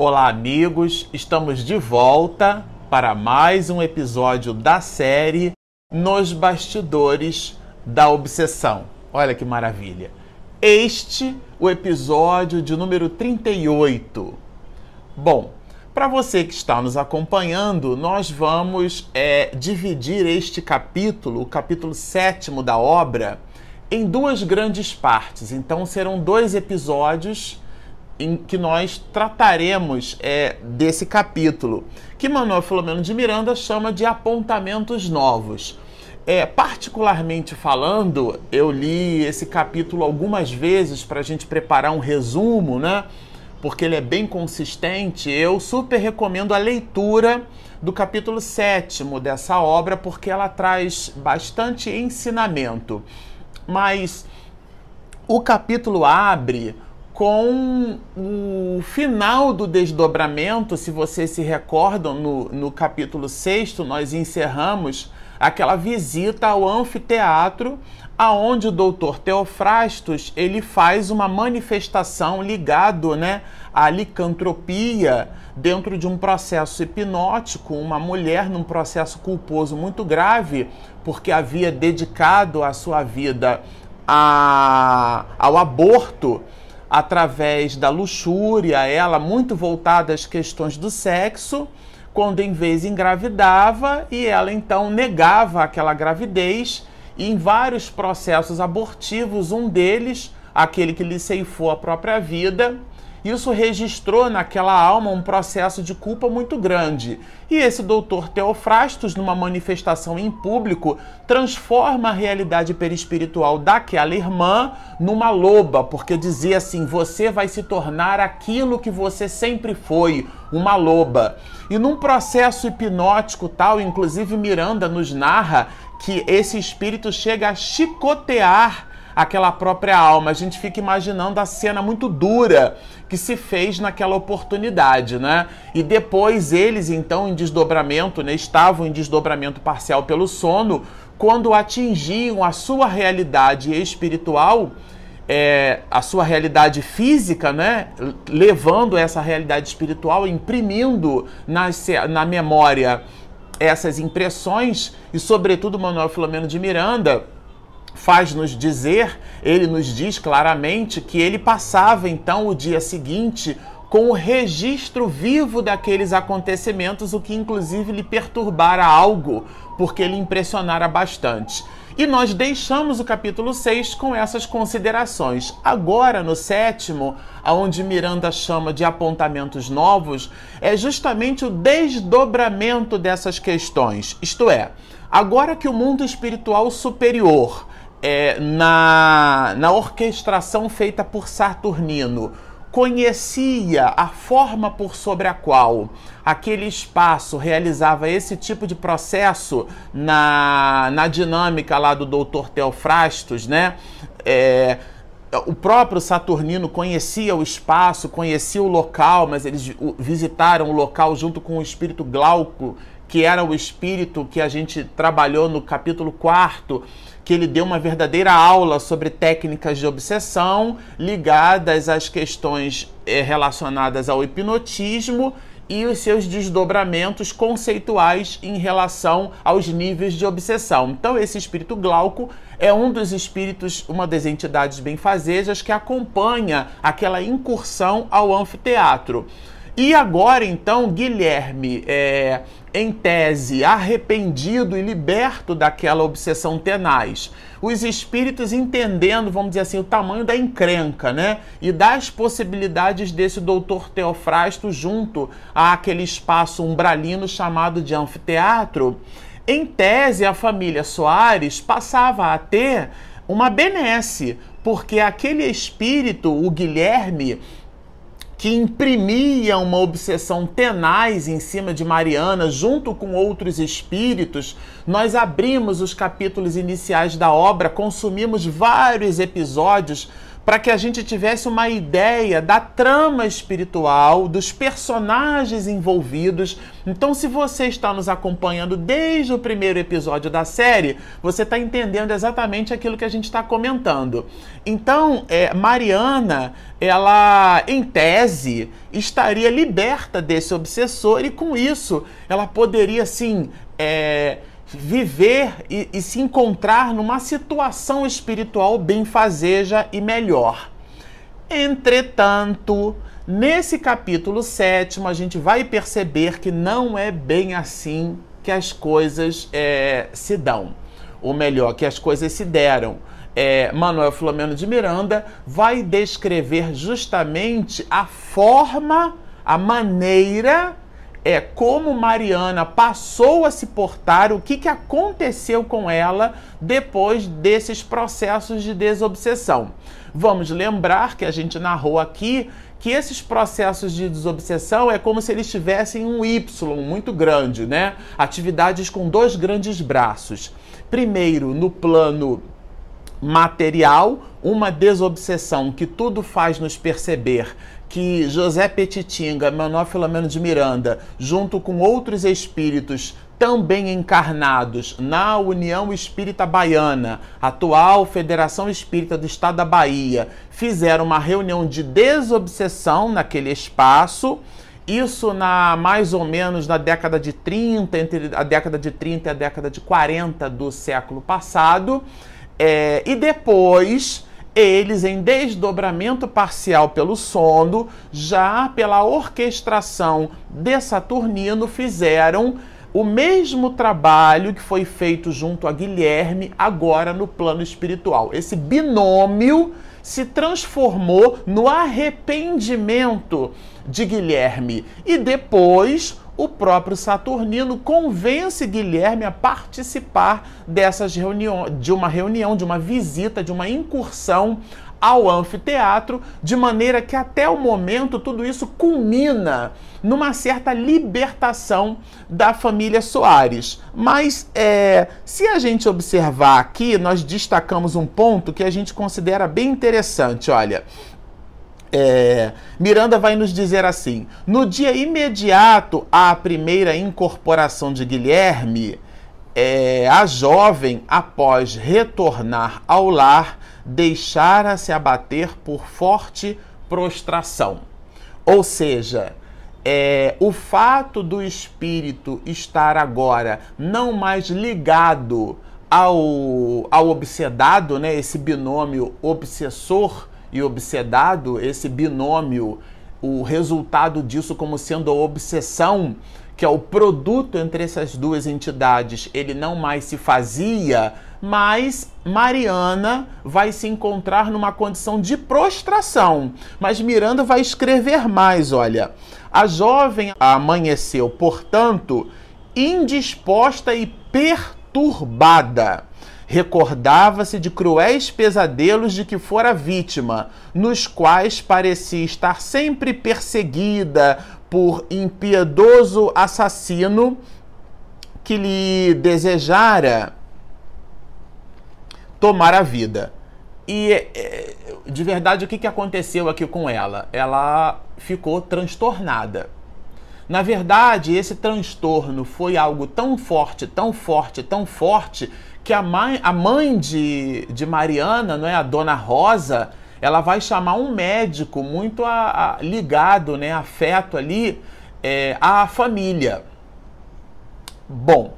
Olá, amigos! Estamos de volta para mais um episódio da série Nos Bastidores da Obsessão. Olha que maravilha! Este o episódio de número 38. Bom, para você que está nos acompanhando, nós vamos é, dividir este capítulo, o capítulo sétimo da obra, em duas grandes partes. Então serão dois episódios em que nós trataremos é, desse capítulo, que Manuel Filomeno de Miranda chama de apontamentos novos. É, particularmente falando, eu li esse capítulo algumas vezes para a gente preparar um resumo, né? Porque ele é bem consistente. Eu super recomendo a leitura do capítulo sétimo dessa obra, porque ela traz bastante ensinamento. Mas o capítulo abre com o final do desdobramento, se vocês se recordam, no, no capítulo 6, nós encerramos aquela visita ao anfiteatro, aonde o doutor Teofrastos ele faz uma manifestação ligado né, à licantropia dentro de um processo hipnótico, uma mulher num processo culposo muito grave, porque havia dedicado a sua vida a, ao aborto através da luxúria, ela muito voltada às questões do sexo, quando em vez engravidava e ela então negava aquela gravidez e em vários processos abortivos, um deles, aquele que lhe ceifou a própria vida, isso registrou naquela alma um processo de culpa muito grande. E esse doutor Teofrastos, numa manifestação em público, transforma a realidade perispiritual daquela irmã numa loba, porque dizia assim: você vai se tornar aquilo que você sempre foi, uma loba. E num processo hipnótico tal, inclusive Miranda nos narra que esse espírito chega a chicotear aquela própria alma. A gente fica imaginando a cena muito dura que se fez naquela oportunidade, né? E depois eles, então, em desdobramento, né, estavam em desdobramento parcial pelo sono, quando atingiam a sua realidade espiritual, é, a sua realidade física, né? Levando essa realidade espiritual, imprimindo na, na memória essas impressões, e sobretudo Manuel Filomeno de Miranda faz-nos dizer, ele nos diz claramente que ele passava então o dia seguinte com o registro vivo daqueles acontecimentos, o que inclusive lhe perturbara algo, porque ele impressionara bastante. E nós deixamos o capítulo 6 com essas considerações. Agora, no sétimo, aonde Miranda chama de apontamentos novos, é justamente o desdobramento dessas questões. Isto é, agora que o mundo espiritual superior é, na, na orquestração feita por Saturnino, conhecia a forma por sobre a qual aquele espaço realizava esse tipo de processo na, na dinâmica lá do Dr. Teofrastos, né? É, o próprio Saturnino conhecia o espaço, conhecia o local, mas eles visitaram o local junto com o espírito Glauco, que era o espírito que a gente trabalhou no capítulo 4 que ele deu uma verdadeira aula sobre técnicas de obsessão ligadas às questões eh, relacionadas ao hipnotismo e os seus desdobramentos conceituais em relação aos níveis de obsessão. Então, esse espírito Glauco é um dos espíritos, uma das entidades benfazejas que acompanha aquela incursão ao anfiteatro. E agora, então, Guilherme, é, em tese, arrependido e liberto daquela obsessão tenaz, os espíritos entendendo, vamos dizer assim, o tamanho da encrenca, né? E das possibilidades desse doutor Teofrasto junto àquele espaço umbralino chamado de anfiteatro, em tese, a família Soares passava a ter uma benesse, porque aquele espírito, o Guilherme, que imprimia uma obsessão tenaz em cima de Mariana, junto com outros espíritos, nós abrimos os capítulos iniciais da obra, consumimos vários episódios para que a gente tivesse uma ideia da trama espiritual, dos personagens envolvidos. Então, se você está nos acompanhando desde o primeiro episódio da série, você está entendendo exatamente aquilo que a gente está comentando. Então, é, Mariana, ela, em tese, estaria liberta desse obsessor e, com isso, ela poderia, assim, é, viver e, e, se encontrar numa situação espiritual benfazeja e melhor. Entretanto, nesse capítulo sétimo, a gente vai perceber que não é bem assim que as coisas é, se dão. Ou melhor, que as coisas se deram. É, Manuel Filomeno de Miranda vai descrever justamente a forma, a maneira é como Mariana passou a se portar, o que, que aconteceu com ela depois desses processos de desobsessão. Vamos lembrar que a gente narrou aqui que esses processos de desobsessão é como se eles tivessem um Y muito grande, né? Atividades com dois grandes braços. Primeiro, no plano material, uma desobsessão que tudo faz nos perceber que José Petitinga, Manuel Filomeno de Miranda, junto com outros espíritos também encarnados na União Espírita Baiana, atual Federação Espírita do Estado da Bahia, fizeram uma reunião de desobsessão naquele espaço. Isso na mais ou menos na década de 30, entre a década de 30 e a década de 40 do século passado. É, e depois eles, em desdobramento parcial pelo sono, já pela orquestração de Saturnino, fizeram o mesmo trabalho que foi feito junto a Guilherme, agora no plano espiritual. Esse binômio se transformou no arrependimento de Guilherme e depois o próprio Saturnino convence Guilherme a participar dessas reuniões, de uma reunião, de uma visita, de uma incursão ao anfiteatro, de maneira que até o momento tudo isso culmina numa certa libertação da família Soares. Mas é, se a gente observar aqui, nós destacamos um ponto que a gente considera bem interessante. Olha, é, Miranda vai nos dizer assim: no dia imediato à primeira incorporação de Guilherme, é, a jovem, após retornar ao lar, deixara-se abater por forte prostração. Ou seja, é, o fato do espírito estar agora não mais ligado ao, ao obsedado, né, esse binômio obsessor e obsedado, esse binômio, o resultado disso como sendo a obsessão, que é o produto entre essas duas entidades, ele não mais se fazia, mas Mariana vai se encontrar numa condição de prostração. Mas Miranda vai escrever mais, olha. A jovem amanheceu, portanto, indisposta e perturbada recordava-se de cruéis pesadelos de que fora vítima, nos quais parecia estar sempre perseguida por impiedoso assassino que lhe desejara tomar a vida. E é, de verdade, o que aconteceu aqui com ela? Ela ficou transtornada. Na verdade, esse transtorno foi algo tão forte, tão forte, tão forte, que a mãe, a mãe de, de Mariana, não é, a dona Rosa, ela vai chamar um médico muito a, a, ligado, né, afeto ali é, à família. Bom,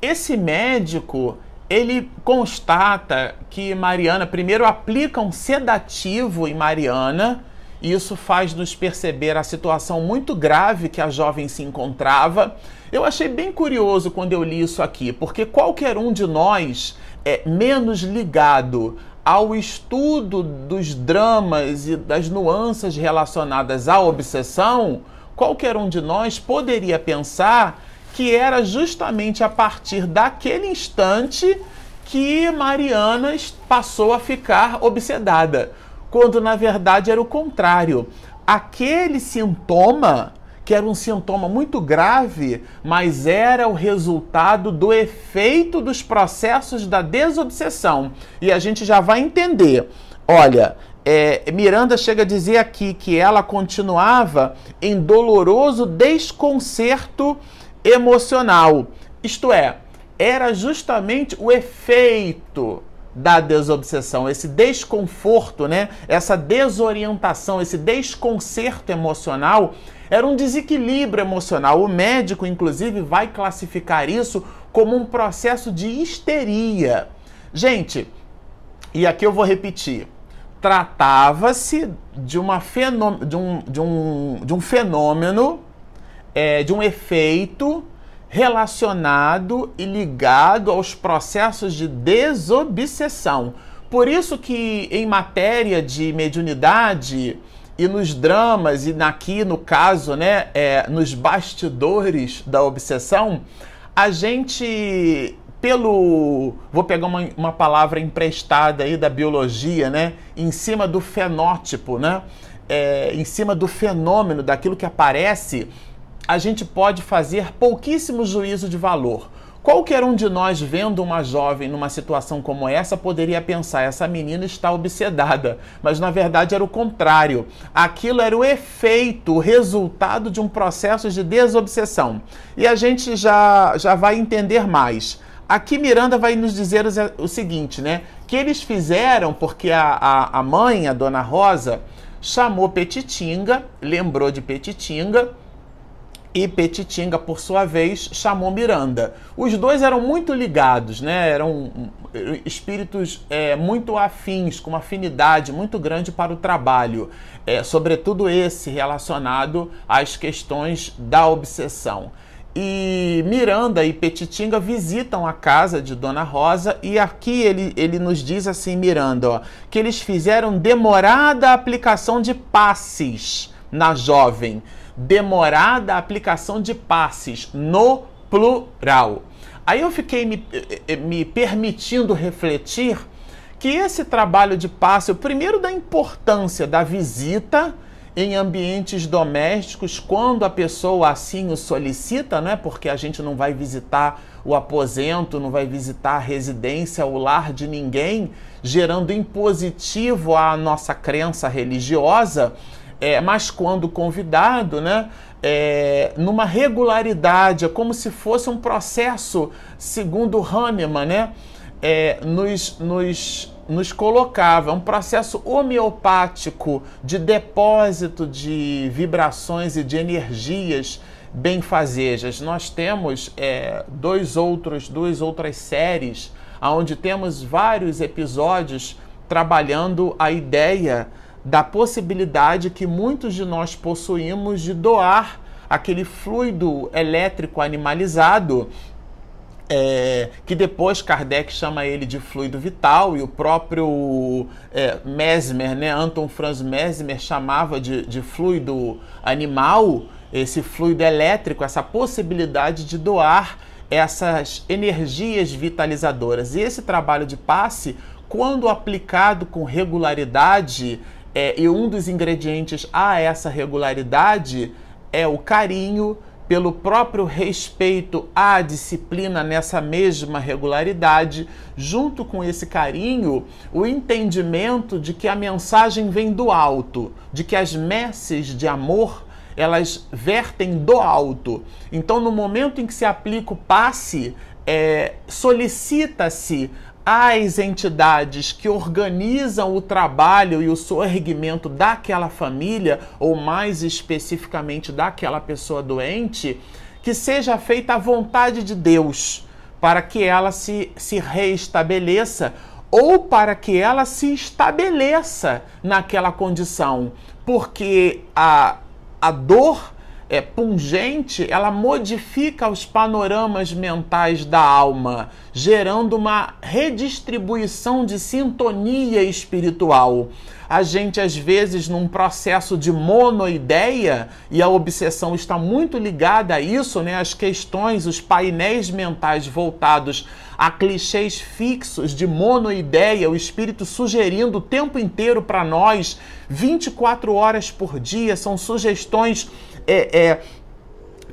esse médico ele constata que Mariana primeiro aplica um sedativo em Mariana e isso faz nos perceber a situação muito grave que a jovem se encontrava. Eu achei bem curioso quando eu li isso aqui, porque qualquer um de nós é menos ligado ao estudo dos dramas e das nuances relacionadas à obsessão, qualquer um de nós poderia pensar que era justamente a partir daquele instante que Mariana passou a ficar obsedada quando na verdade era o contrário. Aquele sintoma, que era um sintoma muito grave, mas era o resultado do efeito dos processos da desobsessão. E a gente já vai entender. Olha, é, Miranda chega a dizer aqui que ela continuava em doloroso desconcerto emocional. Isto é, era justamente o efeito da desobsessão, esse desconforto, né? Essa desorientação, esse desconcerto emocional, era um desequilíbrio emocional. O médico, inclusive, vai classificar isso como um processo de histeria. Gente, e aqui eu vou repetir. Tratava-se de, uma de, um, de, um, de um fenômeno, é, de um efeito relacionado e ligado aos processos de desobsessão. Por isso que em matéria de mediunidade e nos dramas e aqui no caso, né, é, nos bastidores da obsessão, a gente pelo vou pegar uma, uma palavra emprestada aí da biologia, né, em cima do fenótipo, né, é, em cima do fenômeno daquilo que aparece a gente pode fazer pouquíssimo juízo de valor. Qualquer um de nós, vendo uma jovem numa situação como essa, poderia pensar: essa menina está obsedada. Mas na verdade era o contrário. Aquilo era o efeito, o resultado de um processo de desobsessão. E a gente já, já vai entender mais. Aqui Miranda vai nos dizer o seguinte, né? Que eles fizeram porque a, a, a mãe, a dona Rosa, chamou Petitinga, lembrou de Petitinga e Petitinga, por sua vez, chamou Miranda. Os dois eram muito ligados, né? eram espíritos é, muito afins, com uma afinidade muito grande para o trabalho, é, sobretudo esse relacionado às questões da obsessão. E Miranda e Petitinga visitam a casa de Dona Rosa e aqui ele, ele nos diz assim, Miranda, ó, que eles fizeram demorada aplicação de passes na jovem demorada aplicação de passes no plural. Aí eu fiquei me, eh, eh, me permitindo refletir que esse trabalho de passe, primeiro da importância da visita em ambientes domésticos, quando a pessoa assim o solicita, né? Porque a gente não vai visitar o aposento, não vai visitar a residência, o lar de ninguém, gerando impositivo à nossa crença religiosa é, mas quando convidado, né, é, numa regularidade, é como se fosse um processo, segundo Hahnemann, né, é, nos, nos, nos colocava, um processo homeopático de depósito de vibrações e de energias benfazejas. Nós temos é, dois outros, duas outras séries, onde temos vários episódios trabalhando a ideia da possibilidade que muitos de nós possuímos de doar aquele fluido elétrico animalizado, é, que depois Kardec chama ele de fluido vital, e o próprio é, Mesmer, né, Anton Franz Mesmer, chamava de, de fluido animal, esse fluido elétrico, essa possibilidade de doar essas energias vitalizadoras. E esse trabalho de passe, quando aplicado com regularidade, é, e um dos ingredientes a essa regularidade é o carinho pelo próprio respeito à disciplina nessa mesma regularidade, junto com esse carinho, o entendimento de que a mensagem vem do alto, de que as messes de amor elas vertem do alto. Então, no momento em que se aplica o passe, é, solicita-se as entidades que organizam o trabalho e o sorgimento daquela família, ou mais especificamente daquela pessoa doente, que seja feita a vontade de Deus para que ela se, se reestabeleça ou para que ela se estabeleça naquela condição, porque a, a dor é, pungente, ela modifica os panoramas mentais da alma, gerando uma redistribuição de sintonia espiritual. A gente, às vezes, num processo de monoideia, e a obsessão está muito ligada a isso, né? As questões, os painéis mentais voltados a clichês fixos de monoideia, o espírito sugerindo o tempo inteiro para nós, 24 horas por dia, são sugestões é, é,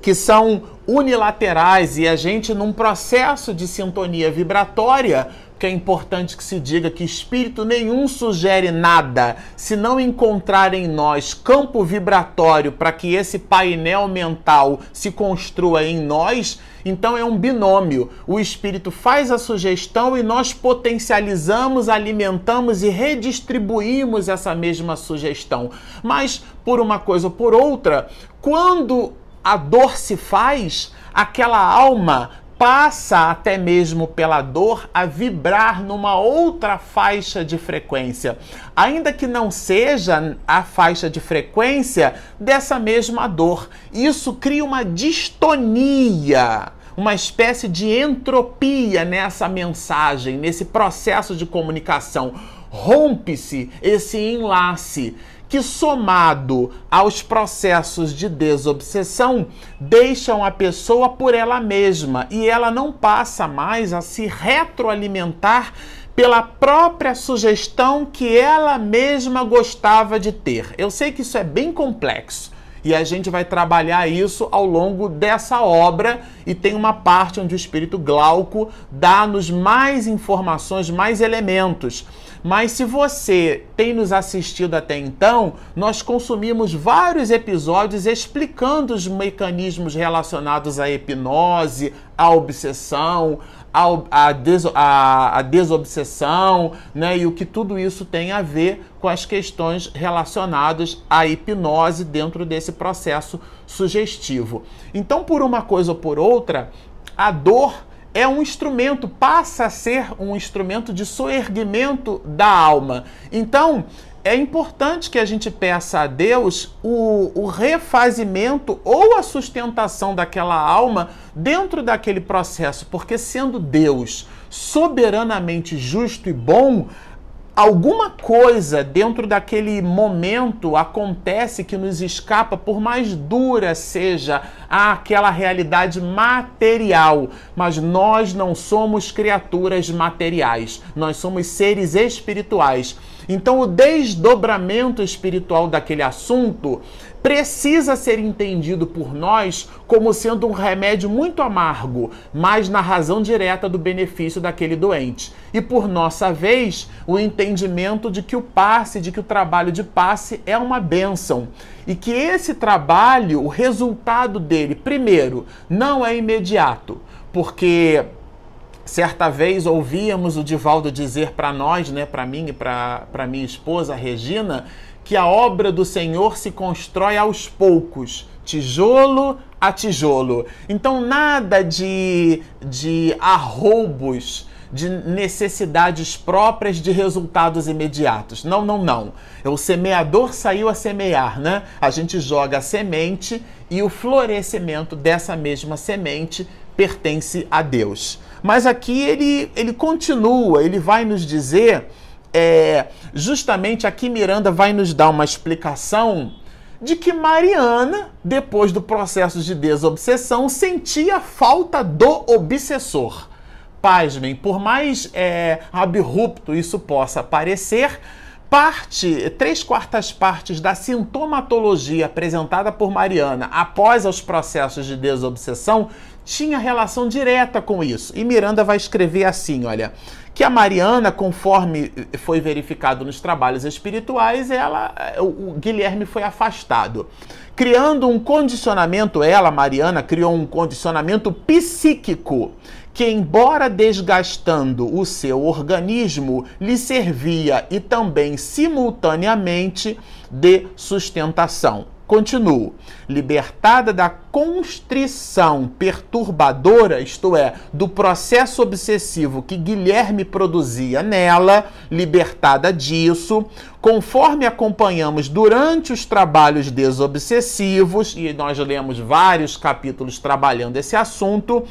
que são unilaterais e a gente num processo de sintonia vibratória que é importante que se diga que espírito nenhum sugere nada se não encontrar em nós campo vibratório para que esse painel mental se construa em nós, então é um binômio. O espírito faz a sugestão e nós potencializamos, alimentamos e redistribuímos essa mesma sugestão. Mas por uma coisa ou por outra, quando a dor se faz, aquela alma passa até mesmo pela dor a vibrar numa outra faixa de frequência, ainda que não seja a faixa de frequência dessa mesma dor. Isso cria uma distonia, uma espécie de entropia nessa mensagem, nesse processo de comunicação. Rompe-se esse enlace que, somado aos processos de desobsessão, deixam a pessoa por ela mesma e ela não passa mais a se retroalimentar pela própria sugestão que ela mesma gostava de ter. Eu sei que isso é bem complexo. E a gente vai trabalhar isso ao longo dessa obra e tem uma parte onde o espírito Glauco dá-nos mais informações, mais elementos. Mas se você tem nos assistido até então, nós consumimos vários episódios explicando os mecanismos relacionados à hipnose, à obsessão, à, des, à, à desobsessão, né? E o que tudo isso tem a ver com as questões relacionadas à hipnose dentro desse processo sugestivo. Então, por uma coisa ou por outra, a dor é um instrumento, passa a ser um instrumento de soerguimento da alma. Então, é importante que a gente peça a Deus o, o, refazimento ou a sustentação daquela alma dentro daquele processo, porque sendo Deus soberanamente justo e bom, alguma coisa dentro daquele momento acontece que nos escapa, por mais dura seja aquela realidade material. Mas nós não somos criaturas materiais, nós somos seres espirituais. Então, o desdobramento espiritual daquele assunto precisa ser entendido por nós como sendo um remédio muito amargo, mas na razão direta do benefício daquele doente. E por nossa vez, o entendimento de que o passe, de que o trabalho de passe é uma bênção. E que esse trabalho, o resultado dele, primeiro, não é imediato, porque Certa vez ouvíamos o Divaldo dizer para nós, né, para mim e para minha esposa Regina, que a obra do Senhor se constrói aos poucos, tijolo a tijolo. Então, nada de, de arroubos, de necessidades próprias de resultados imediatos. Não, não, não. O semeador saiu a semear, né? A gente joga a semente e o florescimento dessa mesma semente pertence a Deus. Mas aqui ele, ele continua, ele vai nos dizer, é, justamente aqui Miranda vai nos dar uma explicação de que Mariana, depois do processo de desobsessão, sentia falta do obsessor. Pasmem, por mais é, abrupto isso possa parecer, parte, três quartas partes da sintomatologia apresentada por Mariana após os processos de desobsessão tinha relação direta com isso. E Miranda vai escrever assim, olha, que a Mariana, conforme foi verificado nos trabalhos espirituais, ela, o Guilherme foi afastado, criando um condicionamento, ela, Mariana, criou um condicionamento psíquico que, embora desgastando o seu organismo, lhe servia e também simultaneamente de sustentação. Continuo. Libertada da constrição perturbadora, isto é, do processo obsessivo que Guilherme produzia nela, libertada disso, conforme acompanhamos durante os trabalhos desobsessivos, e nós lemos vários capítulos trabalhando esse assunto,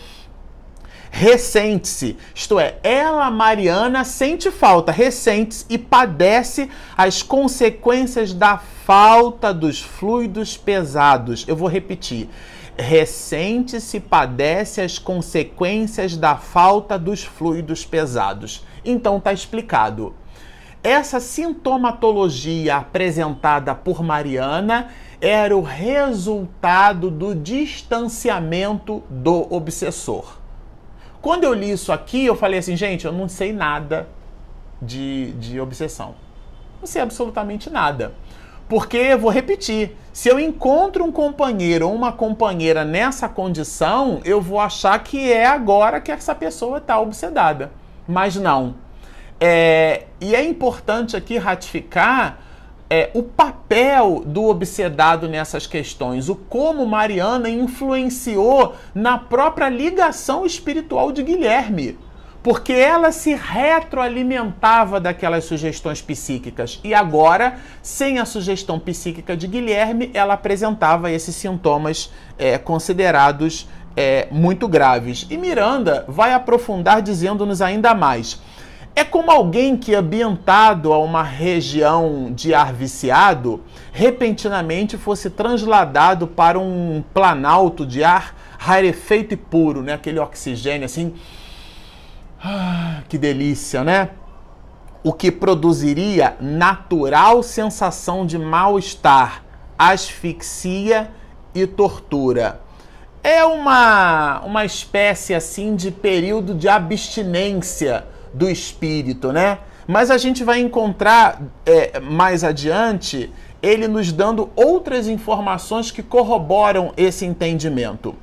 ressente-se. Isto é, ela, Mariana, sente falta, ressente-se e padece as consequências da falta dos fluidos pesados. Eu vou repetir. Ressente-se, padece as consequências da falta dos fluidos pesados. Então tá explicado. Essa sintomatologia apresentada por Mariana era o resultado do distanciamento do obsessor. Quando eu li isso aqui, eu falei assim, gente, eu não sei nada de, de obsessão. Não sei absolutamente nada. Porque, vou repetir, se eu encontro um companheiro ou uma companheira nessa condição, eu vou achar que é agora que essa pessoa está obsedada. Mas não. É, e é importante aqui ratificar é, o papel do obsedado nessas questões, o como Mariana influenciou na própria ligação espiritual de Guilherme. Porque ela se retroalimentava daquelas sugestões psíquicas. E agora, sem a sugestão psíquica de Guilherme, ela apresentava esses sintomas é, considerados é, muito graves. E Miranda vai aprofundar dizendo-nos ainda mais. É como alguém que, ambientado a uma região de ar viciado, repentinamente fosse transladado para um planalto de ar rarefeito e puro, né? Aquele oxigênio assim. Ah, que delícia, né? O que produziria natural sensação de mal-estar, asfixia e tortura. É uma, uma espécie assim de período de abstinência do espírito, né? Mas a gente vai encontrar é, mais adiante ele nos dando outras informações que corroboram esse entendimento.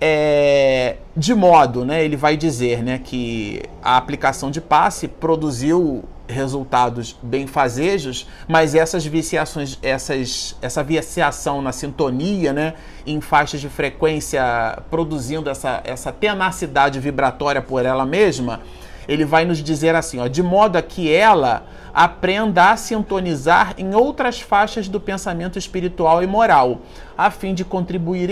É, de modo, né, ele vai dizer né, que a aplicação de passe produziu resultados benfazejos, mas essas viciações, essas, essa viciação na sintonia, né, em faixas de frequência, produzindo essa, essa tenacidade vibratória por ela mesma, ele vai nos dizer assim, ó, de modo a que ela aprenda a sintonizar em outras faixas do pensamento espiritual e moral, a fim de contribuir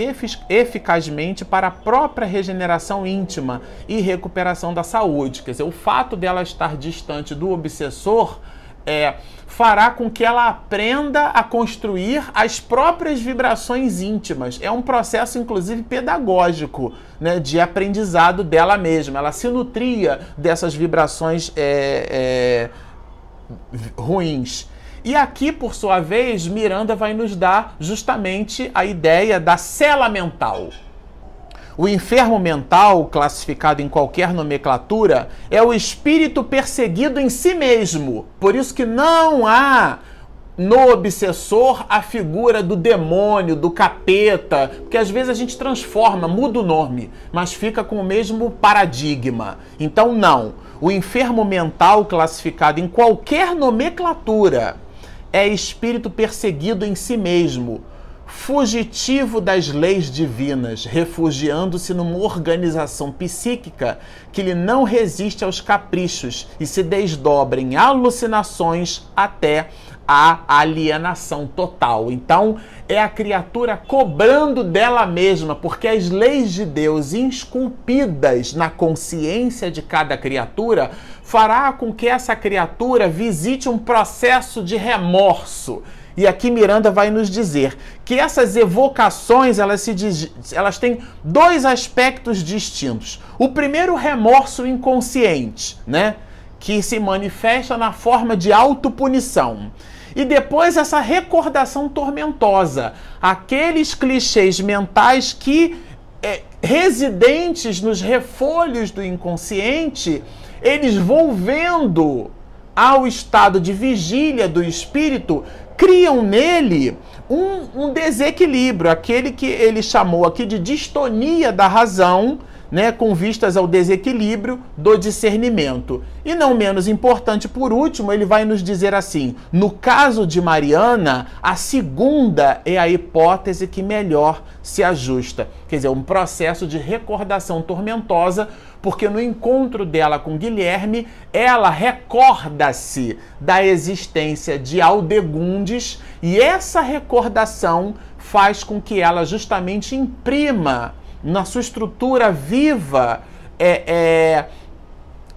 eficazmente para a própria regeneração íntima e recuperação da saúde. Quer dizer, o fato dela estar distante do obsessor é, fará com que ela aprenda a construir as próprias vibrações íntimas. É um processo, inclusive, pedagógico, né, de aprendizado dela mesma. Ela se nutria dessas vibrações é, é, ruins. E aqui, por sua vez, Miranda vai nos dar justamente a ideia da cela mental. O enfermo mental, classificado em qualquer nomenclatura, é o espírito perseguido em si mesmo. Por isso que não há no obsessor a figura do demônio, do capeta, porque às vezes a gente transforma, muda o nome, mas fica com o mesmo paradigma. Então, não. O enfermo mental, classificado em qualquer nomenclatura, é espírito perseguido em si mesmo fugitivo das leis divinas, refugiando-se numa organização psíquica que lhe não resiste aos caprichos e se desdobra em alucinações até a alienação total. Então, é a criatura cobrando dela mesma, porque as leis de Deus esculpidas na consciência de cada criatura fará com que essa criatura visite um processo de remorso e aqui Miranda vai nos dizer que essas evocações elas, se, elas têm dois aspectos distintos. O primeiro, remorso inconsciente, né? que se manifesta na forma de autopunição. E depois essa recordação tormentosa, aqueles clichês mentais que, é, residentes nos refolhos do inconsciente, eles vão vendo ao estado de vigília do espírito criam nele um, um, desequilíbrio, aquele que ele chamou aqui de distonia da razão, né, com vistas ao desequilíbrio do discernimento. E não menos importante, por último, ele vai nos dizer assim: no caso de Mariana, a segunda é a hipótese que melhor se ajusta. Quer dizer, um processo de recordação tormentosa porque no encontro dela com Guilherme, ela recorda-se da existência de Aldegundes e essa recordação faz com que ela justamente imprima na sua estrutura viva é, é,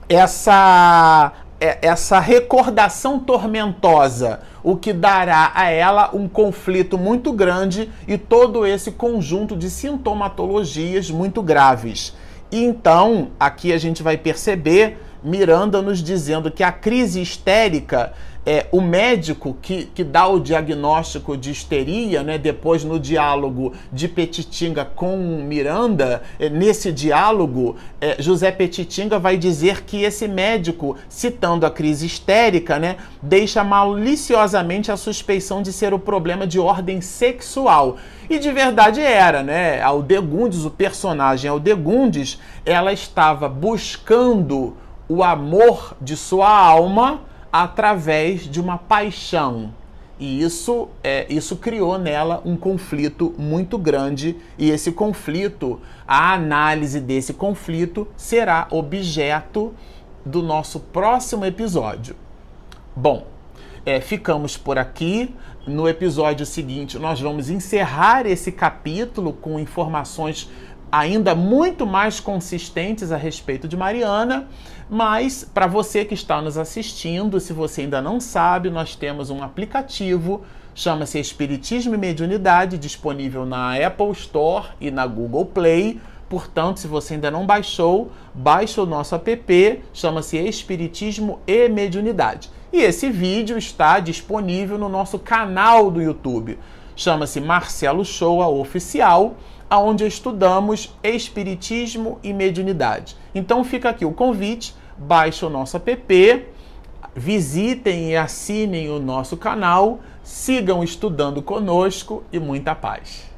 essa, é, essa recordação tormentosa, o que dará a ela um conflito muito grande e todo esse conjunto de sintomatologias muito graves. Então, aqui a gente vai perceber Miranda nos dizendo que a crise histérica é, o médico que, que dá o diagnóstico de histeria, né, depois no diálogo de Petitinga com Miranda, é, nesse diálogo, é, José Petitinga vai dizer que esse médico, citando a crise histérica, né, deixa maliciosamente a suspeição de ser o problema de ordem sexual. E de verdade era, né? Aldegundes, o personagem Aldegundes, ela estava buscando o amor de sua alma através de uma paixão. E isso, é, isso criou nela um conflito muito grande, e esse conflito, a análise desse conflito, será objeto do nosso próximo episódio. Bom, é, ficamos por aqui. No episódio seguinte, nós vamos encerrar esse capítulo com informações ainda muito mais consistentes a respeito de Mariana, mas para você que está nos assistindo, se você ainda não sabe, nós temos um aplicativo, chama-se Espiritismo e Mediunidade, disponível na Apple Store e na Google Play. Portanto, se você ainda não baixou, baixe o nosso app, chama-se Espiritismo e Mediunidade. E esse vídeo está disponível no nosso canal do YouTube. Chama-se Marcelo Shoa Oficial aonde estudamos Espiritismo e Mediunidade. Então fica aqui o convite, baixe o nosso app, visitem e assinem o nosso canal, sigam estudando conosco e muita paz.